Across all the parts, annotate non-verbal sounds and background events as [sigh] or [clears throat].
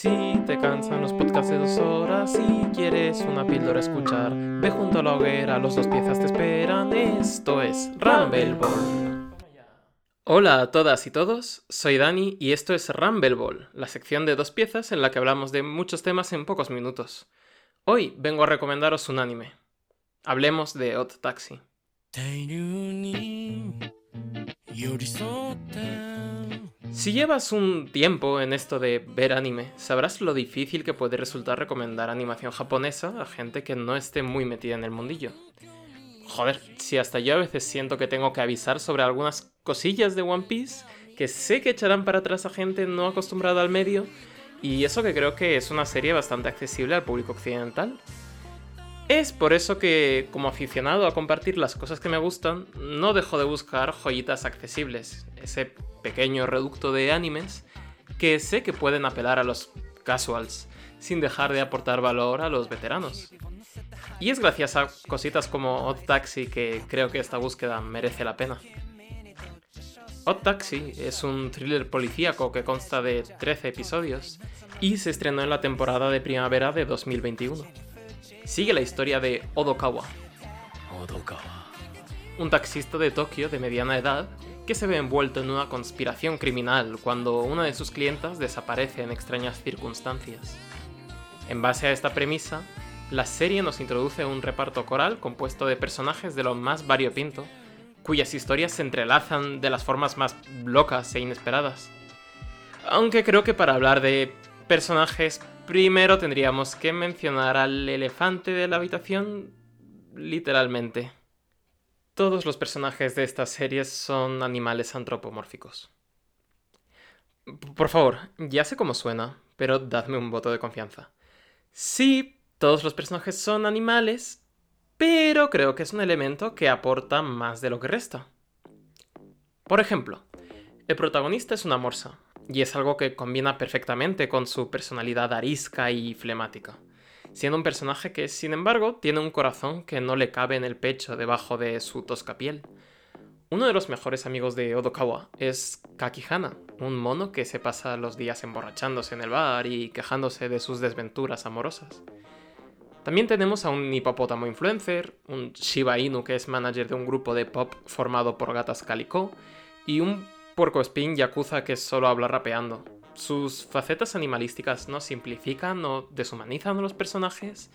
Si te cansan los podcasts de dos horas y quieres una píldora escuchar, ve junto a la hoguera, los dos piezas te esperan. Esto es Rumble Ball. Hola a todas y todos, soy Dani y esto es Rumble Ball, la sección de dos piezas en la que hablamos de muchos temas en pocos minutos. Hoy vengo a recomendaros un anime. Hablemos de Odd Taxi. Si llevas un tiempo en esto de ver anime, sabrás lo difícil que puede resultar recomendar animación japonesa a gente que no esté muy metida en el mundillo. Joder, si hasta yo a veces siento que tengo que avisar sobre algunas cosillas de One Piece que sé que echarán para atrás a gente no acostumbrada al medio, y eso que creo que es una serie bastante accesible al público occidental. Es por eso que, como aficionado a compartir las cosas que me gustan, no dejo de buscar joyitas accesibles, ese pequeño reducto de animes que sé que pueden apelar a los casuals, sin dejar de aportar valor a los veteranos. Y es gracias a cositas como Odd Taxi que creo que esta búsqueda merece la pena. Odd Taxi es un thriller policíaco que consta de 13 episodios y se estrenó en la temporada de primavera de 2021 sigue la historia de Odokawa. Un taxista de Tokio de mediana edad que se ve envuelto en una conspiración criminal cuando una de sus clientas desaparece en extrañas circunstancias. En base a esta premisa, la serie nos introduce un reparto coral compuesto de personajes de lo más variopinto, cuyas historias se entrelazan de las formas más locas e inesperadas. Aunque creo que para hablar de personajes Primero tendríamos que mencionar al elefante de la habitación literalmente. Todos los personajes de estas series son animales antropomórficos. Por favor, ya sé cómo suena, pero dadme un voto de confianza. Sí, todos los personajes son animales, pero creo que es un elemento que aporta más de lo que resta. Por ejemplo, el protagonista es una morsa, y es algo que combina perfectamente con su personalidad arisca y flemática, siendo un personaje que, sin embargo, tiene un corazón que no le cabe en el pecho debajo de su tosca piel. Uno de los mejores amigos de Odokawa es Kakihana, un mono que se pasa los días emborrachándose en el bar y quejándose de sus desventuras amorosas. También tenemos a un hipopótamo influencer, un Shiba Inu que es manager de un grupo de pop formado por gatas calico, y un spin yakuza que solo habla rapeando. Sus facetas animalísticas no simplifican o deshumanizan a los personajes.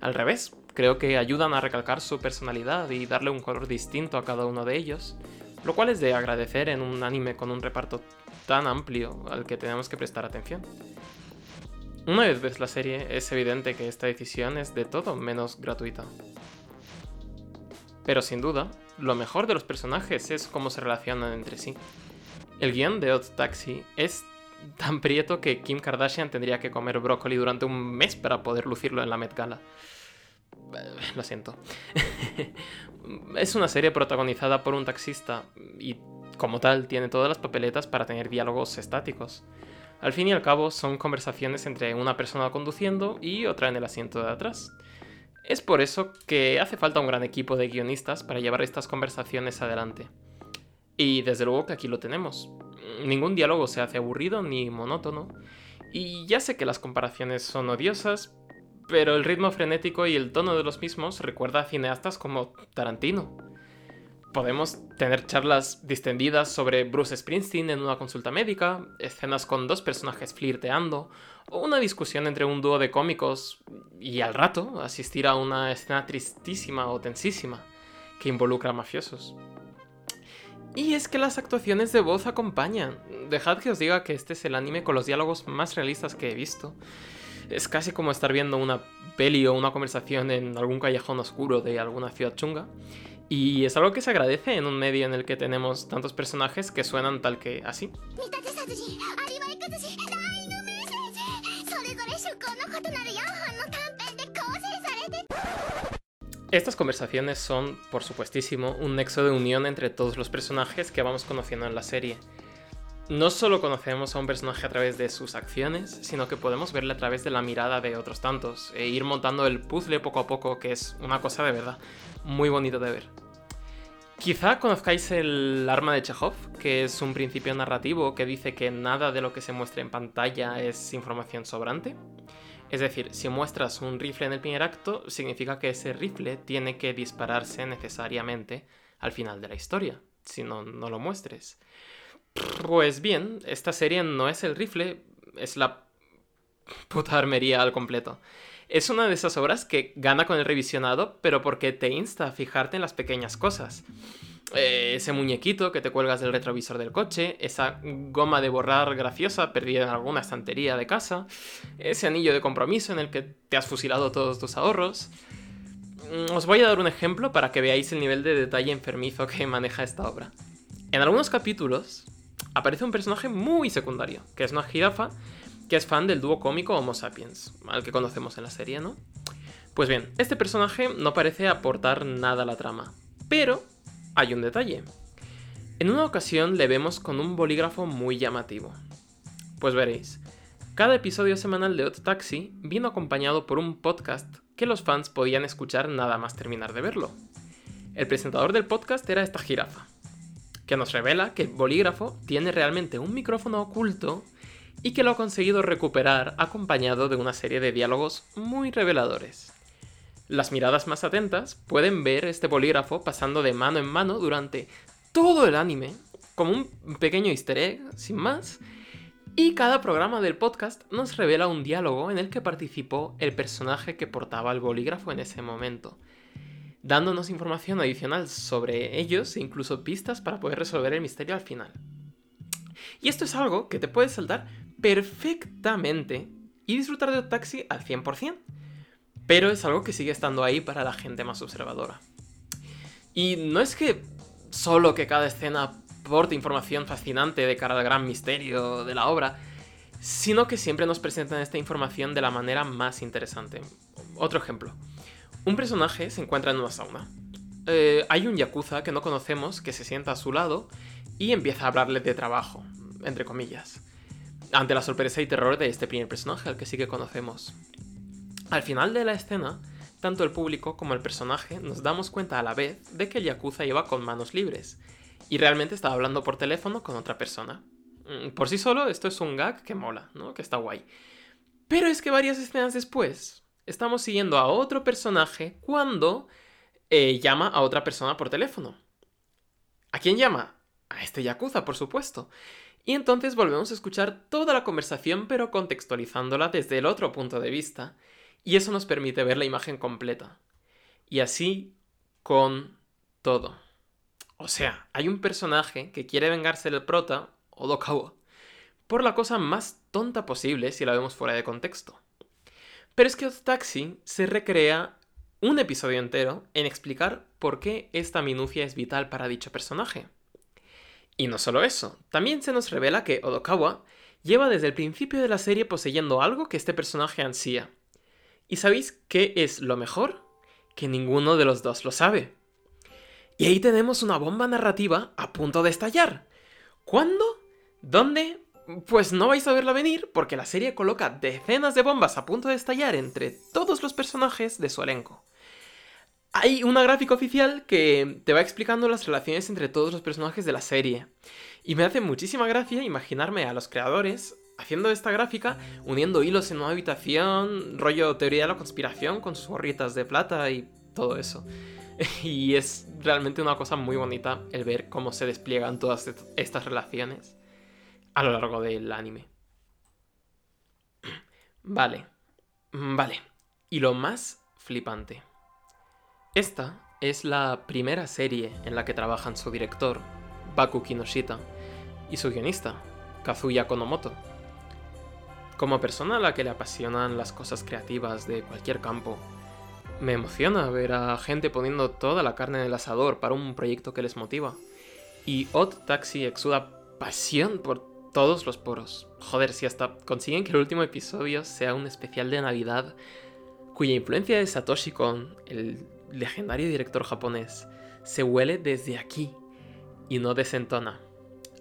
Al revés, creo que ayudan a recalcar su personalidad y darle un color distinto a cada uno de ellos, lo cual es de agradecer en un anime con un reparto tan amplio al que tenemos que prestar atención. Una vez ves la serie, es evidente que esta decisión es de todo menos gratuita. Pero sin duda, lo mejor de los personajes es cómo se relacionan entre sí. El guion de Odd Taxi es tan prieto que Kim Kardashian tendría que comer brócoli durante un mes para poder lucirlo en la Met Gala. Eh, lo siento. [laughs] es una serie protagonizada por un taxista y como tal tiene todas las papeletas para tener diálogos estáticos. Al fin y al cabo son conversaciones entre una persona conduciendo y otra en el asiento de atrás. Es por eso que hace falta un gran equipo de guionistas para llevar estas conversaciones adelante. Y desde luego que aquí lo tenemos. Ningún diálogo se hace aburrido ni monótono. Y ya sé que las comparaciones son odiosas, pero el ritmo frenético y el tono de los mismos recuerda a cineastas como Tarantino. Podemos tener charlas distendidas sobre Bruce Springsteen en una consulta médica, escenas con dos personajes flirteando, o una discusión entre un dúo de cómicos y al rato asistir a una escena tristísima o tensísima que involucra a mafiosos. Y es que las actuaciones de voz acompañan. Dejad que os diga que este es el anime con los diálogos más realistas que he visto. Es casi como estar viendo una peli o una conversación en algún callejón oscuro de alguna ciudad chunga. Y es algo que se agradece en un medio en el que tenemos tantos personajes que suenan tal que así. Estas conversaciones son, por supuestísimo, un nexo de unión entre todos los personajes que vamos conociendo en la serie. No solo conocemos a un personaje a través de sus acciones, sino que podemos verle a través de la mirada de otros tantos e ir montando el puzzle poco a poco, que es una cosa de verdad muy bonito de ver. Quizá conozcáis el arma de Chekhov, que es un principio narrativo que dice que nada de lo que se muestra en pantalla es información sobrante. Es decir, si muestras un rifle en el primer acto, significa que ese rifle tiene que dispararse necesariamente al final de la historia, si no, no lo muestres. Pues bien, esta serie no es el rifle, es la puta armería al completo. Es una de esas obras que gana con el revisionado, pero porque te insta a fijarte en las pequeñas cosas. Eh, ese muñequito que te cuelgas del retrovisor del coche, esa goma de borrar graciosa perdida en alguna estantería de casa, ese anillo de compromiso en el que te has fusilado todos tus ahorros. Mm, os voy a dar un ejemplo para que veáis el nivel de detalle enfermizo que [laughs] maneja esta obra. En algunos capítulos aparece un personaje muy secundario, que es una jirafa que es fan del dúo cómico Homo sapiens, al que conocemos en la serie, ¿no? Pues bien, este personaje no parece aportar nada a la trama, pero hay un detalle. En una ocasión le vemos con un bolígrafo muy llamativo. Pues veréis, cada episodio semanal de Hot Taxi vino acompañado por un podcast que los fans podían escuchar nada más terminar de verlo. El presentador del podcast era esta jirafa, que nos revela que el bolígrafo tiene realmente un micrófono oculto y que lo ha conseguido recuperar acompañado de una serie de diálogos muy reveladores. Las miradas más atentas pueden ver este bolígrafo pasando de mano en mano durante todo el anime, como un pequeño easter egg, sin más, y cada programa del podcast nos revela un diálogo en el que participó el personaje que portaba el bolígrafo en ese momento, dándonos información adicional sobre ellos e incluso pistas para poder resolver el misterio al final. Y esto es algo que te puedes saltar perfectamente y disfrutar de taxi al 100%. Pero es algo que sigue estando ahí para la gente más observadora. Y no es que solo que cada escena aporte información fascinante de cara al gran misterio de la obra, sino que siempre nos presentan esta información de la manera más interesante. Otro ejemplo. Un personaje se encuentra en una sauna. Eh, hay un yakuza que no conocemos que se sienta a su lado y empieza a hablarle de trabajo, entre comillas ante la sorpresa y terror de este primer personaje, al que sí que conocemos. Al final de la escena, tanto el público como el personaje nos damos cuenta a la vez de que el Yakuza iba con manos libres, y realmente estaba hablando por teléfono con otra persona. Mm, por sí solo, esto es un gag que mola, ¿no? Que está guay. Pero es que varias escenas después, estamos siguiendo a otro personaje cuando eh, llama a otra persona por teléfono. ¿A quién llama? A este Yakuza, por supuesto. Y entonces volvemos a escuchar toda la conversación pero contextualizándola desde el otro punto de vista. Y eso nos permite ver la imagen completa. Y así con todo. O sea, hay un personaje que quiere vengarse del prota, Odokawa, por la cosa más tonta posible si la vemos fuera de contexto. Pero es que Taxi se recrea un episodio entero en explicar por qué esta minucia es vital para dicho personaje. Y no solo eso, también se nos revela que Odokawa lleva desde el principio de la serie poseyendo algo que este personaje ansía. ¿Y sabéis qué es lo mejor? Que ninguno de los dos lo sabe. Y ahí tenemos una bomba narrativa a punto de estallar. ¿Cuándo? ¿Dónde? Pues no vais a verla venir porque la serie coloca decenas de bombas a punto de estallar entre todos los personajes de su elenco hay una gráfica oficial que te va explicando las relaciones entre todos los personajes de la serie. Y me hace muchísima gracia imaginarme a los creadores haciendo esta gráfica, uniendo hilos en una habitación, rollo teoría de la conspiración con sus gorritas de plata y todo eso. [laughs] Y es realmente una cosa muy bonita el ver cómo se despliegan todas estas relaciones a lo largo del anime. [clears throat] Vale, vale. Y lo más flipante. Esta es la primera serie en la que trabajan su director, Baku Kinoshita, y su guionista, Kazuya Konomoto. Como persona a la que le apasionan las cosas creativas de cualquier campo, me emociona ver a gente poniendo toda la carne en el asador para un proyecto que les motiva. Y Odd Taxi exuda pasión por todos los poros. Joder, si hasta consiguen que el último episodio sea un especial de Navidad, cuya influencia de Satoshi Kon, el legendario director japonés, se huele desde aquí y no desentona.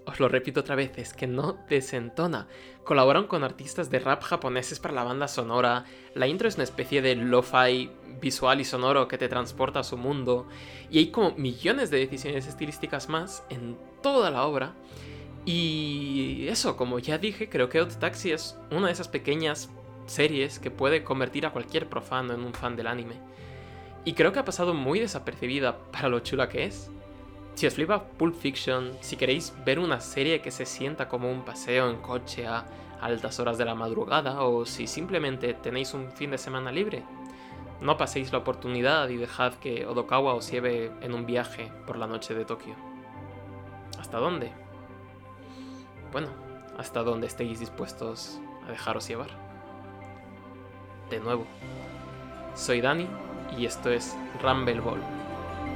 Os lo repito otra vez, es que no desentona. Colaboran con artistas de rap japoneses para la banda sonora, la intro es una especie de lo-fi visual y sonoro que te transporta a su mundo, y hay como millones de decisiones estilísticas más en toda la obra. Y eso, como ya dije, creo que Odd Taxi es una de esas pequeñas series que puede convertir a cualquier profano en un fan del anime. Y creo que ha pasado muy desapercibida para lo chula que es. Si os flipa Pulp Fiction, si queréis ver una serie que se sienta como un paseo en coche a altas horas de la madrugada, o si simplemente tenéis un fin de semana libre, no paséis la oportunidad y dejad que Odokawa os lleve en un viaje por la noche de Tokio. ¿Hasta dónde? Bueno, hasta donde estéis dispuestos a dejaros llevar. De nuevo, soy Dani y esto es Rumble Ball.